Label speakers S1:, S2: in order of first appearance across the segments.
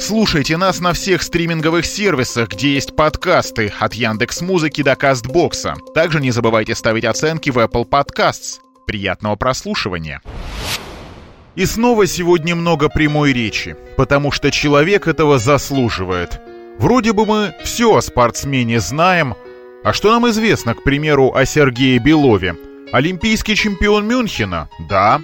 S1: Слушайте нас на всех стриминговых сервисах, где есть подкасты, от Яндекс Музыки до Кастбокса. Также не забывайте ставить оценки в Apple Podcasts. Приятного прослушивания. И снова сегодня много прямой речи, потому что человек этого заслуживает. Вроде бы мы все о спортсмене знаем, а что нам известно, к примеру, о Сергее Белове? Олимпийский чемпион Мюнхена? Да.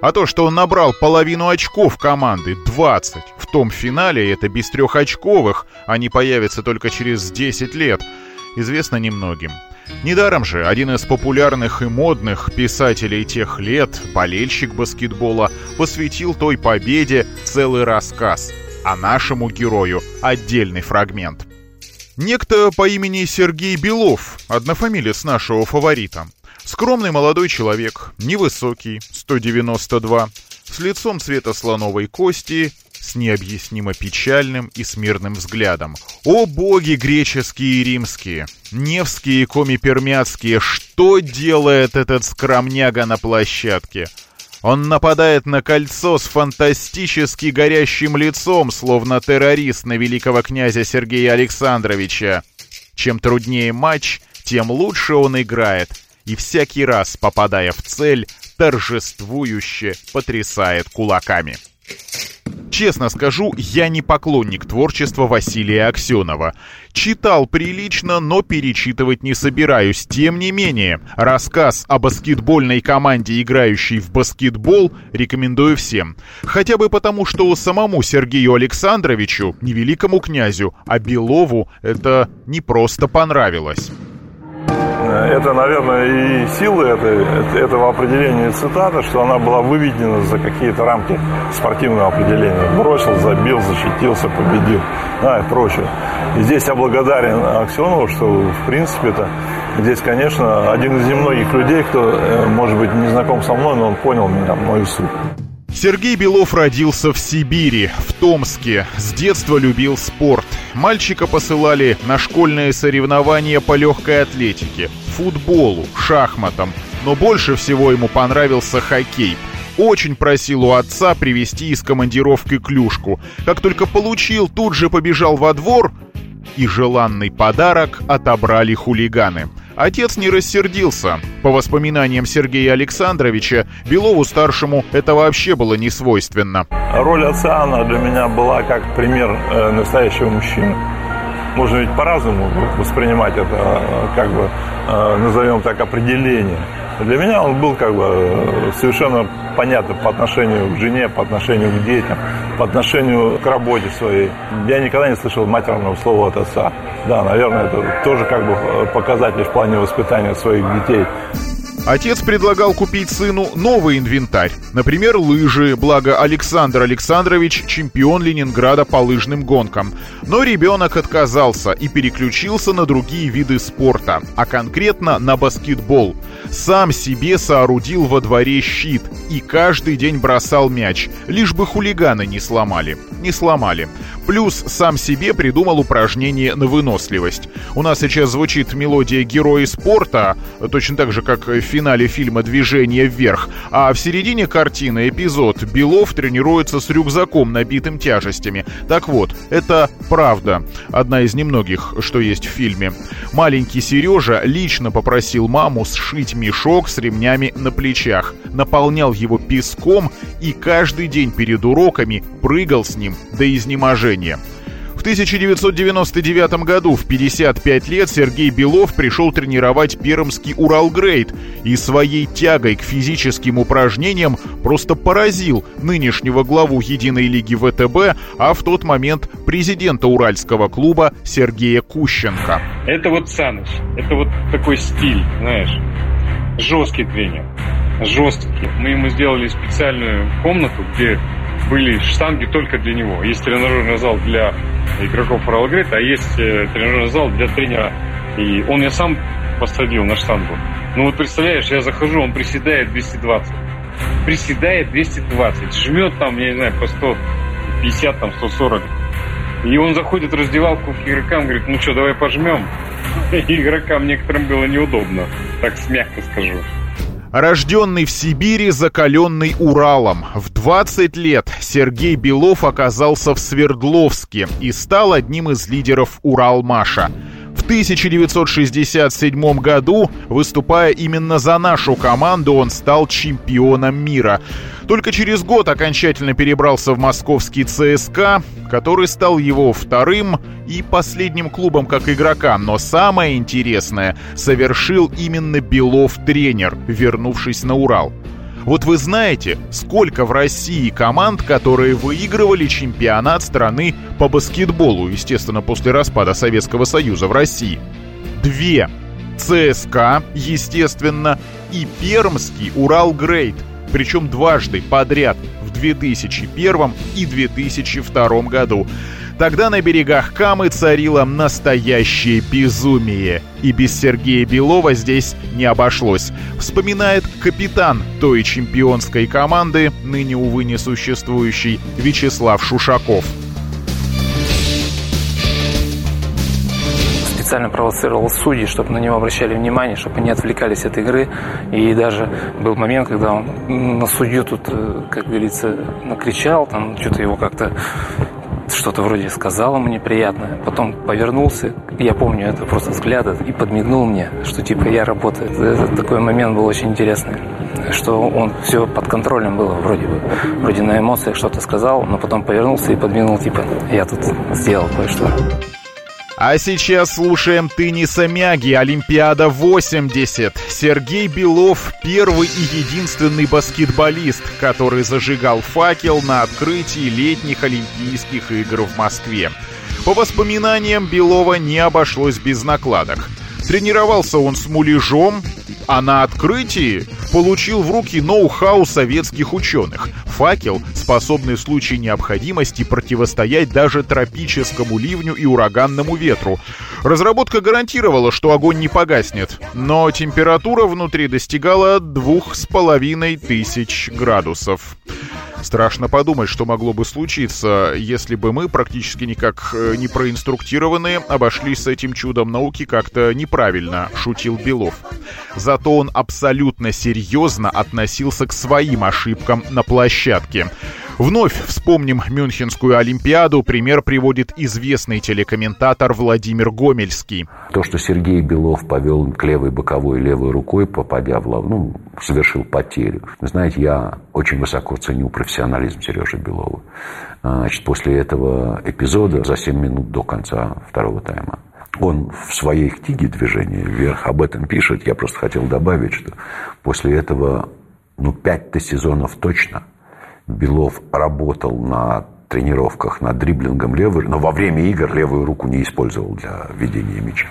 S1: А то, что он набрал половину очков команды, 20, в том финале, это без трехочковых, они появятся только через 10 лет, известно немногим. Недаром же один из популярных и модных писателей тех лет, болельщик баскетбола, посвятил той победе целый рассказ, а нашему герою отдельный фрагмент. Некто по имени Сергей Белов, однофамилец нашего фаворита, Скромный молодой человек, невысокий, 192, с лицом цвета слоновой кости, с необъяснимо печальным и смирным взглядом. О боги греческие и римские, невские и коми-пермяцкие, что делает этот скромняга на площадке? Он нападает на кольцо с фантастически горящим лицом, словно террорист на великого князя Сергея Александровича. Чем труднее матч, тем лучше он играет — и всякий раз, попадая в цель, торжествующе потрясает кулаками. Честно скажу, я не поклонник творчества Василия Аксенова. Читал прилично, но перечитывать не собираюсь. Тем не менее, рассказ о баскетбольной команде, играющей в баскетбол, рекомендую всем. Хотя бы потому, что самому Сергею Александровичу, не великому князю, а Белову это не просто понравилось.
S2: Это, наверное, и этой, этого определения цитата, что она была выведена за какие-то рамки спортивного определения. Бросил, забил, защитился, победил, да, и прочее. И здесь я благодарен Аксенову, что, в принципе, это здесь, конечно, один из немногих людей, кто, э, может быть, не знаком со мной, но он понял меня, мою суть.
S1: Сергей Белов родился в Сибири, в Томске. С детства любил спорт. Мальчика посылали на школьные соревнования по легкой атлетике, футболу, шахматам. Но больше всего ему понравился хоккей. Очень просил у отца привезти из командировки клюшку. Как только получил, тут же побежал во двор, и желанный подарок отобрали хулиганы – Отец не рассердился. По воспоминаниям Сергея Александровича, Белову-старшему это вообще было не свойственно.
S2: Роль отца, она для меня была как пример э, настоящего мужчины. Можно ведь по-разному воспринимать это, как бы, э, назовем так, определение. Для меня он был как бы э, совершенно понятным по отношению к жене, по отношению к детям, по отношению к работе своей. Я никогда не слышал матерного слова от отца. Да, наверное, это тоже как бы э, показатель в плане воспитания своих детей.
S1: Отец предлагал купить сыну новый инвентарь. Например, лыжи, благо Александр Александрович – чемпион Ленинграда по лыжным гонкам. Но ребенок отказался и переключился на другие виды спорта, а конкретно на баскетбол. Сам себе соорудил во дворе щит и каждый день бросал мяч, лишь бы хулиганы не сломали. Не сломали. Плюс сам себе придумал упражнение на выносливость. У нас сейчас звучит мелодия «Герои спорта», точно так же, как в финале фильма «Движение вверх», а в середине картины эпизод «Белов тренируется с рюкзаком, набитым тяжестями». Так вот, это правда. Одна из немногих, что есть в фильме. Маленький Сережа лично попросил маму сшить мешок с ремнями на плечах, наполнял его песком и каждый день перед уроками прыгал с ним до изнеможения. В 1999 году в 55 лет Сергей Белов пришел тренировать пермский Уралгрейд и своей тягой к физическим упражнениям просто поразил нынешнего главу Единой лиги ВТБ, а в тот момент президента Уральского клуба Сергея Кущенко.
S3: Это вот Саныч, это вот такой стиль, знаешь, жесткий тренер, жесткий. Мы ему сделали специальную комнату, где были штанги только для него. Есть тренажерный зал для игроков Royal а есть э, тренажерный зал для тренера И он я сам посадил на штангу. Ну вот представляешь, я захожу, он приседает 220. Приседает 220. Жмет там, я не знаю, по 150, там, 140. И он заходит в раздевалку к игрокам, говорит, ну что, давай пожмем. Игрокам некоторым было неудобно, так мягко скажу.
S1: Рожденный в Сибири, закаленный Уралом. В 20 лет Сергей Белов оказался в Свердловске и стал одним из лидеров Уралмаша. В 1967 году, выступая именно за нашу команду, он стал чемпионом мира. Только через год окончательно перебрался в московский ЦСКА, который стал его вторым и последним клубом как игрока. Но самое интересное совершил именно Белов-тренер, вернувшись на Урал. Вот вы знаете, сколько в России команд, которые выигрывали чемпионат страны по баскетболу, естественно, после распада Советского Союза в России? Две. ЦСКА, естественно, и Пермский Урал Грейд, причем дважды подряд в 2001 и 2002 году. Тогда на берегах Камы царило настоящее безумие. И без Сергея Белова здесь не обошлось. Вспоминает капитан той чемпионской команды, ныне, увы, несуществующий, Вячеслав Шушаков.
S4: специально провоцировал судьи, чтобы на него обращали внимание, чтобы они отвлекались от игры. И даже был момент, когда он на судью тут, э, как говорится, накричал, там что-то его как-то что-то вроде сказал ему неприятное, потом повернулся, я помню это просто взгляд и подмигнул мне, что типа я работаю. Это такой момент был очень интересный, что он все под контролем было вроде бы, вроде на эмоциях что-то сказал, но потом повернулся и подмигнул типа я тут сделал кое-что.
S1: А сейчас слушаем Тенниса Мяги, Олимпиада 80. Сергей Белов – первый и единственный баскетболист, который зажигал факел на открытии летних Олимпийских игр в Москве. По воспоминаниям Белова не обошлось без накладок. Тренировался он с муляжом, а на открытии получил в руки ноу-хау советских ученых. Факел, способный в случае необходимости противостоять даже тропическому ливню и ураганному ветру. Разработка гарантировала, что огонь не погаснет, но температура внутри достигала двух с половиной тысяч градусов. Страшно подумать, что могло бы случиться, если бы мы, практически никак э, не проинструктированные, обошлись с этим чудом науки как-то неправильно, шутил Белов. Зато он абсолютно серьезно относился к своим ошибкам на площадке. Вновь вспомним Мюнхенскую Олимпиаду. Пример приводит известный телекомментатор Владимир Гомельский.
S5: То, что Сергей Белов повел к левой боковой левой рукой, попадя в лав, ну, совершил потерю. Знаете, я очень высоко ценю профессионализм Сережи Белова. А, значит, после этого эпизода за 7 минут до конца второго тайма он в своей книге «Движение вверх» об этом пишет. Я просто хотел добавить, что после этого, ну, пять-то сезонов точно – Белов работал на тренировках над дриблингом левой, но во время игр левую руку не использовал для ведения мяча.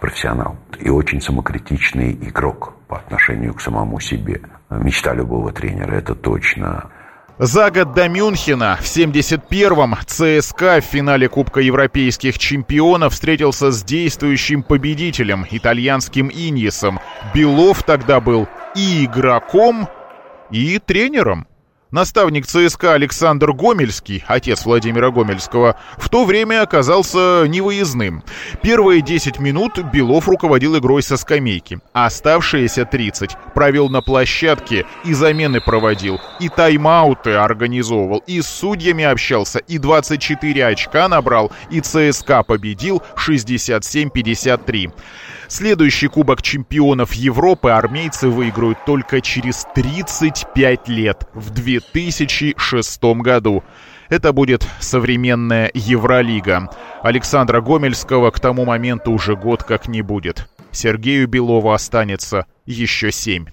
S5: Профессионал. И очень самокритичный игрок по отношению к самому себе. Мечта любого тренера, это точно.
S1: За год до Мюнхена в 71-м ЦСКА в финале Кубка Европейских чемпионов встретился с действующим победителем, итальянским Иньесом. Белов тогда был и игроком, и тренером. Наставник ЦСКА Александр Гомельский, отец Владимира Гомельского, в то время оказался невыездным. Первые 10 минут Белов руководил игрой со скамейки, а оставшиеся 30 провел на площадке и замены проводил, и тайм-ауты организовывал, и с судьями общался, и 24 очка набрал, и ЦСКА победил 67-53. Следующий Кубок чемпионов Европы армейцы выиграют только через 35 лет, в 2006 году. Это будет современная Евролига. Александра Гомельского к тому моменту уже год как не будет. Сергею Белову останется еще семь.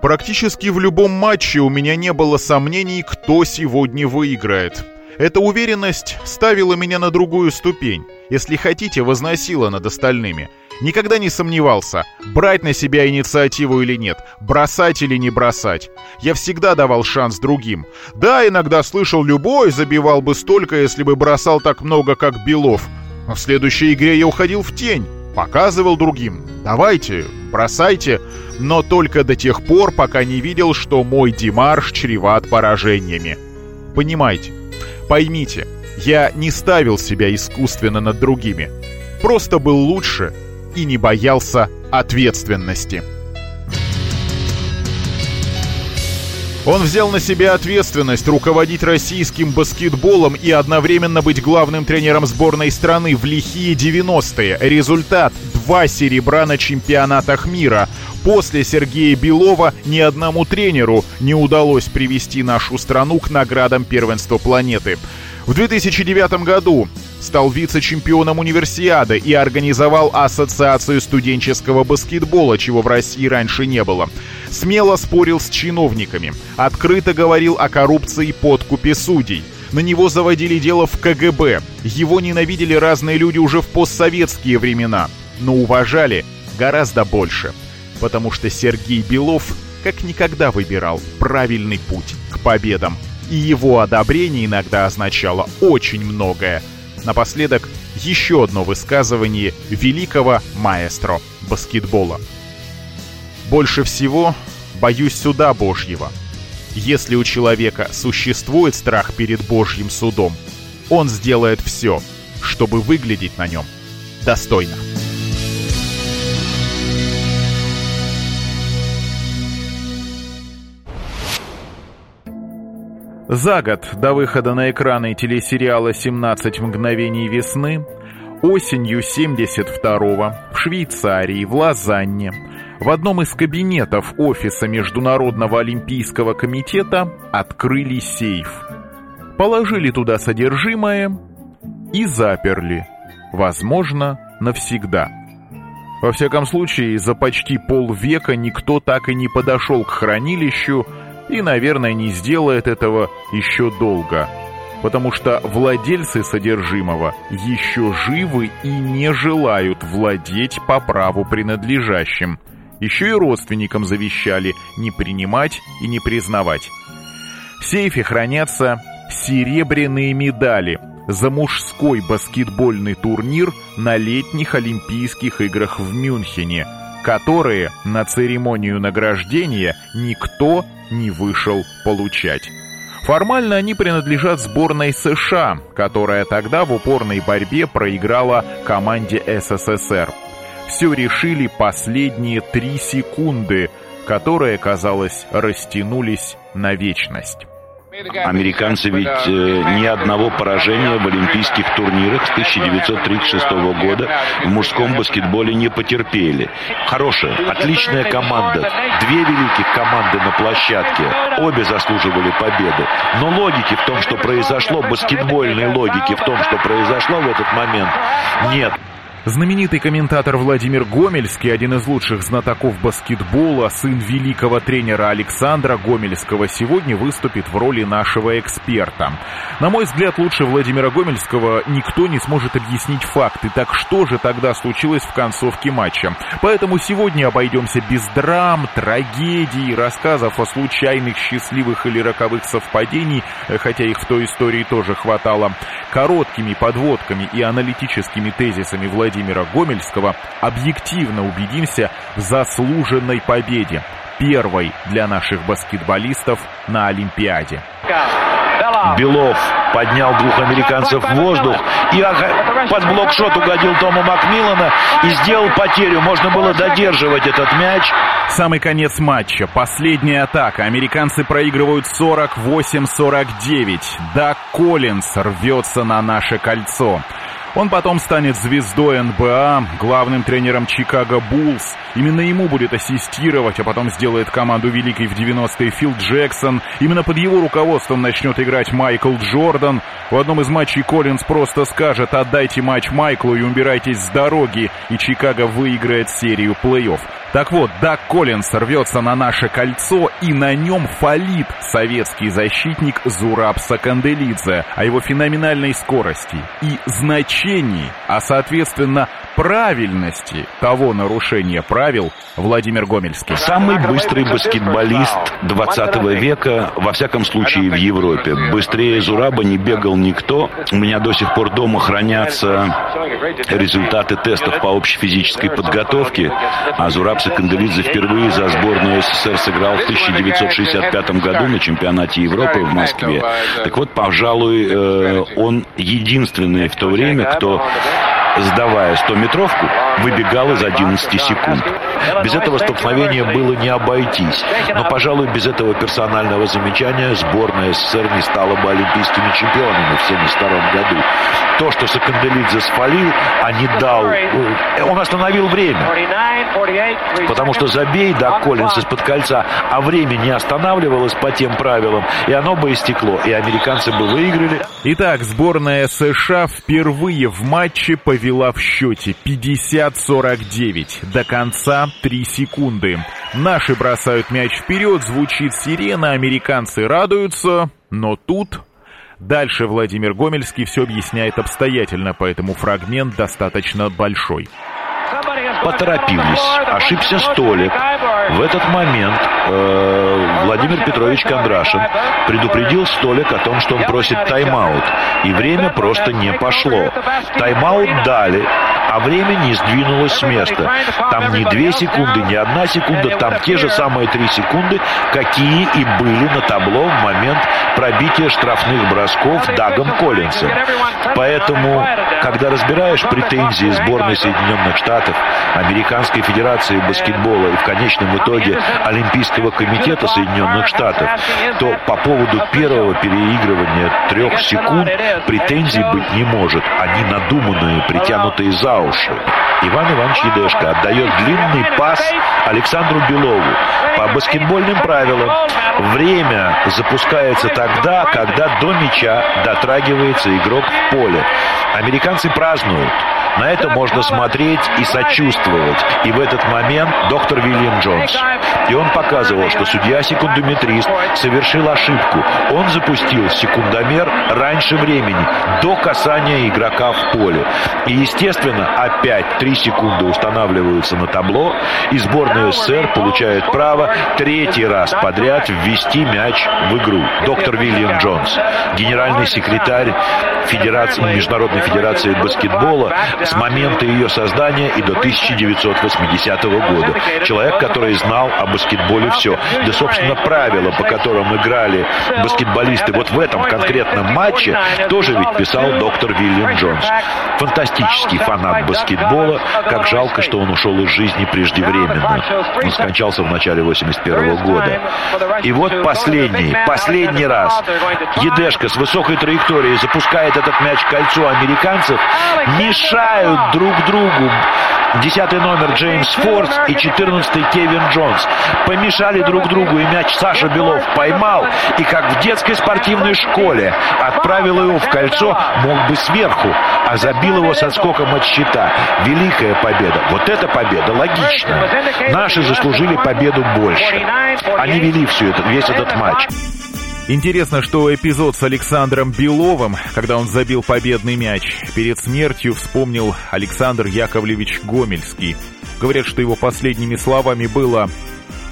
S1: Практически в любом матче у меня не было сомнений, кто сегодня выиграет. Эта уверенность ставила меня на другую ступень, если хотите, возносила над остальными. Никогда не сомневался, брать на себя инициативу или нет, бросать или не бросать. Я всегда давал шанс другим. Да, иногда слышал, любой забивал бы столько, если бы бросал так много, как Белов. Но в следующей игре я уходил в тень, показывал другим. Давайте, бросайте, но только до тех пор, пока не видел, что мой демарш чреват поражениями. Понимаете, поймите, я не ставил себя искусственно над другими. Просто был лучше и не боялся ответственности. Он взял на себя ответственность руководить российским баскетболом и одновременно быть главным тренером сборной страны в лихие 90-е. Результат – два серебра на чемпионатах мира. После Сергея Белова ни одному тренеру не удалось привести нашу страну к наградам первенства планеты. В 2009 году стал вице-чемпионом универсиады и организовал Ассоциацию студенческого баскетбола, чего в России раньше не было. Смело спорил с чиновниками, открыто говорил о коррупции и подкупе судей. На него заводили дело в КГБ. Его ненавидели разные люди уже в постсоветские времена, но уважали гораздо больше. Потому что Сергей Белов как никогда выбирал правильный путь к победам. И его одобрение иногда означало очень многое – Напоследок еще одно высказывание великого маэстро баскетбола. «Больше всего боюсь суда Божьего. Если у человека существует страх перед Божьим судом, он сделает все, чтобы выглядеть на нем достойно». За год до выхода на экраны телесериала «17 мгновений весны» осенью 72-го в Швейцарии, в Лозанне, в одном из кабинетов офиса Международного олимпийского комитета открыли сейф. Положили туда содержимое и заперли. Возможно, навсегда. Во всяком случае, за почти полвека никто так и не подошел к хранилищу, и, наверное, не сделает этого еще долго, потому что владельцы содержимого еще живы и не желают владеть по праву принадлежащим. Еще и родственникам завещали не принимать и не признавать. В сейфе хранятся серебряные медали за мужской баскетбольный турнир на летних Олимпийских играх в Мюнхене, которые на церемонию награждения никто не вышел получать. Формально они принадлежат сборной США, которая тогда в упорной борьбе проиграла команде СССР. Все решили последние три секунды, которые, казалось, растянулись на вечность.
S6: Американцы ведь э, ни одного поражения в олимпийских турнирах с 1936 года в мужском баскетболе не потерпели. Хорошая, отличная команда. Две великих команды на площадке. Обе заслуживали победы. Но логики в том, что произошло, баскетбольной логики в том, что произошло в этот момент, нет.
S1: Знаменитый комментатор Владимир Гомельский, один из лучших знатоков баскетбола, сын великого тренера Александра Гомельского, сегодня выступит в роли нашего эксперта. На мой взгляд, лучше Владимира Гомельского никто не сможет объяснить факты. Так что же тогда случилось в концовке матча? Поэтому сегодня обойдемся без драм, трагедий, рассказов о случайных, счастливых или роковых совпадений, хотя их в той истории тоже хватало, короткими подводками и аналитическими тезисами Владимира Владимира Гомельского объективно убедимся в заслуженной победе, первой для наших баскетболистов на Олимпиаде.
S6: Белов поднял двух американцев в воздух и под блокшот угодил Тома Макмиллана и сделал потерю. Можно было додерживать этот мяч.
S1: Самый конец матча. Последняя атака. Американцы проигрывают 48-49. Да Коллинс рвется на наше кольцо. Он потом станет звездой НБА, главным тренером Чикаго Буллс. Именно ему будет ассистировать, а потом сделает команду великой в 90-е Фил Джексон. Именно под его руководством начнет играть Майкл Джордан. В одном из матчей Коллинз просто скажет «отдайте матч Майклу и убирайтесь с дороги», и Чикаго выиграет серию плей-офф. Так вот, Дак Коллинс рвется на наше кольцо, и на нем фалит советский защитник Зураб Саканделидзе о его феноменальной скорости и значительности значении, а соответственно правильности того нарушения правил Владимир Гомельский.
S6: Самый быстрый баскетболист 20 века, во всяком случае в Европе. Быстрее Зураба не бегал никто. У меня до сих пор дома хранятся результаты тестов по общей физической подготовке. А Зураб Сакандалидзе впервые за сборную СССР сыграл в 1965 году на чемпионате Европы в Москве. Так вот, пожалуй, э, он единственный в то время, кто сдавая 100-метровку, выбегал из 11 секунд. Без этого столкновения было не обойтись. Но, пожалуй, без этого персонального замечания сборная СССР не стала бы олимпийскими чемпионами в 1972 году. То, что Саканделидзе спалил, а не дал... Э, он остановил время. Потому что забей, да, Коллинс из-под кольца, а время не останавливалось по тем правилам, и оно бы истекло, и американцы бы выиграли.
S1: Итак, сборная США впервые в матче повела в счете 50-49. До конца 3 секунды. Наши бросают мяч вперед, звучит сирена, американцы радуются, но тут... Дальше Владимир Гомельский все объясняет обстоятельно, поэтому фрагмент достаточно большой
S6: поторопились, ошибся столик. В этот момент э, Владимир Петрович Кондрашин предупредил столик о том, что он просит тайм-аут. И время просто не пошло. Тайм-аут дали, а время не сдвинулось с места. Там не две секунды, не одна секунда, там те же самые три секунды, какие и были на табло в момент пробития штрафных бросков Дагом Коллинсом. Поэтому, когда разбираешь претензии сборной Соединенных Штатов, Американской Федерации баскетбола и в конечном итоге Олимпийского комитета Соединенных Штатов, то по поводу первого переигрывания трех секунд претензий быть не может. Они надуманные, притянутые за уши. Иван Иванович Едешко отдает длинный пас Александру Белову. По баскетбольным правилам время запускается тогда, когда до мяча дотрагивается игрок в поле. Американцы празднуют. На это можно смотреть и сочувствовать. И в этот момент доктор Вильям Джонс. И он показывал, что судья-секундометрист совершил ошибку. Он запустил секундомер раньше времени, до касания игрока в поле. И, естественно, опять три секунды устанавливаются на табло, и сборная СССР получает право третий раз подряд ввести мяч в игру. Доктор Вильям Джонс, генеральный секретарь Федерации, Международной Федерации баскетбола с момента ее создания и до 1980 года. Человек, который знал о баскетболе все. Да, собственно, правила, по которым играли баскетболисты вот в этом конкретном матче, тоже ведь писал доктор Вильям Джонс. Фантастический фанат баскетбола. Как жалко, что он ушел из жизни преждевременно. Он скончался в начале 81 года. И вот последний, последний раз Едешка с высокой траекторией запускает этот мяч в кольцо американцев, мешают друг другу. Десятый номер Джеймс Фордс и четырнадцатый Кевин Джонс. Помешали друг другу, и мяч Саша Белов поймал, и как в детской спортивной школе отправил его в кольцо, мог бы сверху, а забил его со скоком от щита. Великая победа. Вот эта победа логичная. Наши заслужили победу больше. Они вели всю это, весь этот матч.
S1: Интересно, что эпизод с Александром Беловым, когда он забил победный мяч, перед смертью вспомнил Александр Яковлевич Гомельский. Говорят, что его последними словами было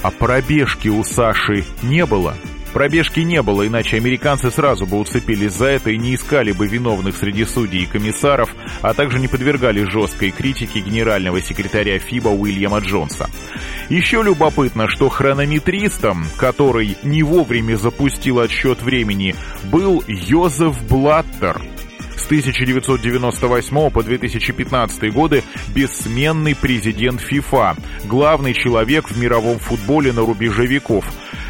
S1: «А пробежки у Саши не было». Пробежки не было, иначе американцы сразу бы уцепились за это и не искали бы виновных среди судей и комиссаров, а также не подвергали жесткой критике генерального секретаря ФИБА Уильяма Джонса. Еще любопытно, что хронометристом, который не вовремя запустил отсчет времени, был Йозеф Блаттер, с 1998 по 2015 годы бессменный президент ФИФА, главный человек в мировом футболе на рубеже веков.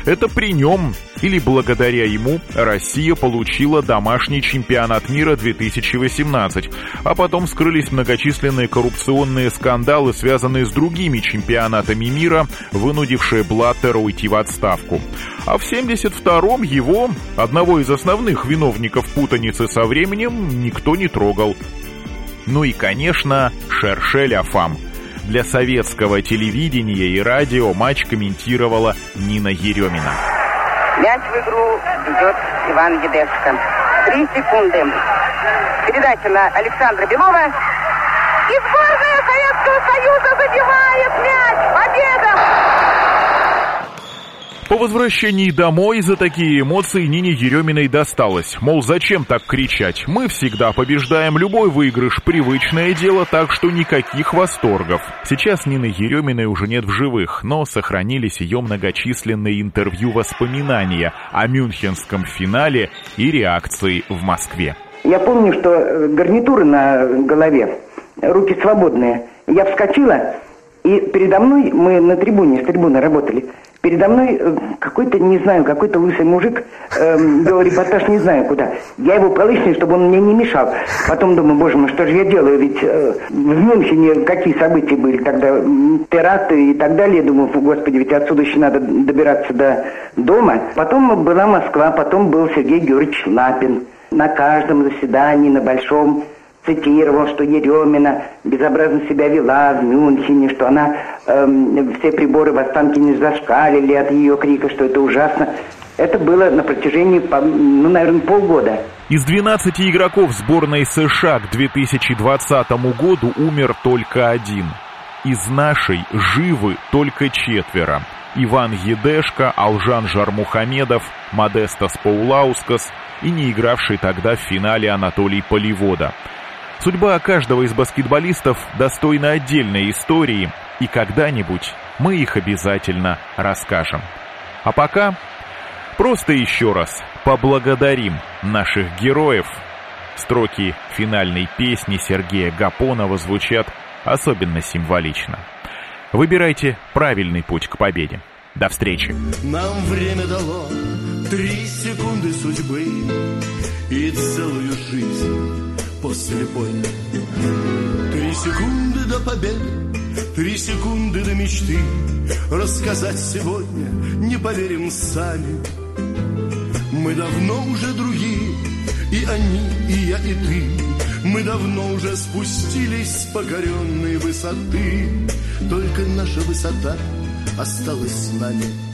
S1: Это при нем или благодаря ему Россия получила домашний чемпионат мира 2018, а потом скрылись многочисленные коррупционные скандалы, связанные с другими чемпионатами мира, вынудившие Блаттера уйти в отставку. А в 72-м его, одного из основных виновников путаницы со временем, никто не трогал. Ну и, конечно, Шершель Афам. Для советского телевидения и радио матч комментировала Нина Еремина.
S7: Мяч в игру идет Иван Едешко. Три секунды. Передача на Александра Белова. И сборная Советского Союза забивает мяч. Победа!
S1: По возвращении домой за такие эмоции Нине Ереминой досталось. Мол, зачем так кричать? Мы всегда побеждаем любой выигрыш. Привычное дело, так что никаких восторгов. Сейчас Нины Ереминой уже нет в живых, но сохранились ее многочисленные интервью-воспоминания о мюнхенском финале и реакции в Москве.
S8: Я помню, что э, гарнитуры на голове, руки свободные. Я вскочила, и передо мной, мы на трибуне, с трибуны работали, Передо мной э, какой-то, не знаю, какой-то лысый мужик э, вел репортаж не знаю куда. Я его пролыснил, чтобы он мне не мешал. Потом думаю, боже мой, что же я делаю? Ведь э, в Мюнхене какие события были тогда? Теракты и так далее. Думаю, господи, ведь отсюда еще надо добираться до дома. Потом была Москва, потом был Сергей Георгиевич Лапин. На каждом заседании, на большом цитировал, что Еремина безобразно себя вела в Мюнхене, что она э, все приборы в Останкине зашкалили от ее крика, что это ужасно. Это было на протяжении, ну, наверное, полгода.
S1: Из 12 игроков сборной США к 2020 году умер только один. Из нашей живы только четверо. Иван Едешко, Алжан Жармухамедов, Модестас Паулаускас и не игравший тогда в финале Анатолий Поливода – Судьба каждого из баскетболистов достойна отдельной истории, и когда-нибудь мы их обязательно расскажем. А пока просто еще раз поблагодарим наших героев. Строки финальной песни Сергея Гапонова звучат особенно символично. Выбирайте правильный путь к победе. До встречи.
S9: Нам время дало три секунды судьбы и целую жизнь после боя. Три секунды до победы, три секунды до мечты. Рассказать сегодня не поверим сами. Мы давно уже другие, и они, и я, и ты. Мы давно уже спустились с покоренной высоты. Только наша высота осталась с нами.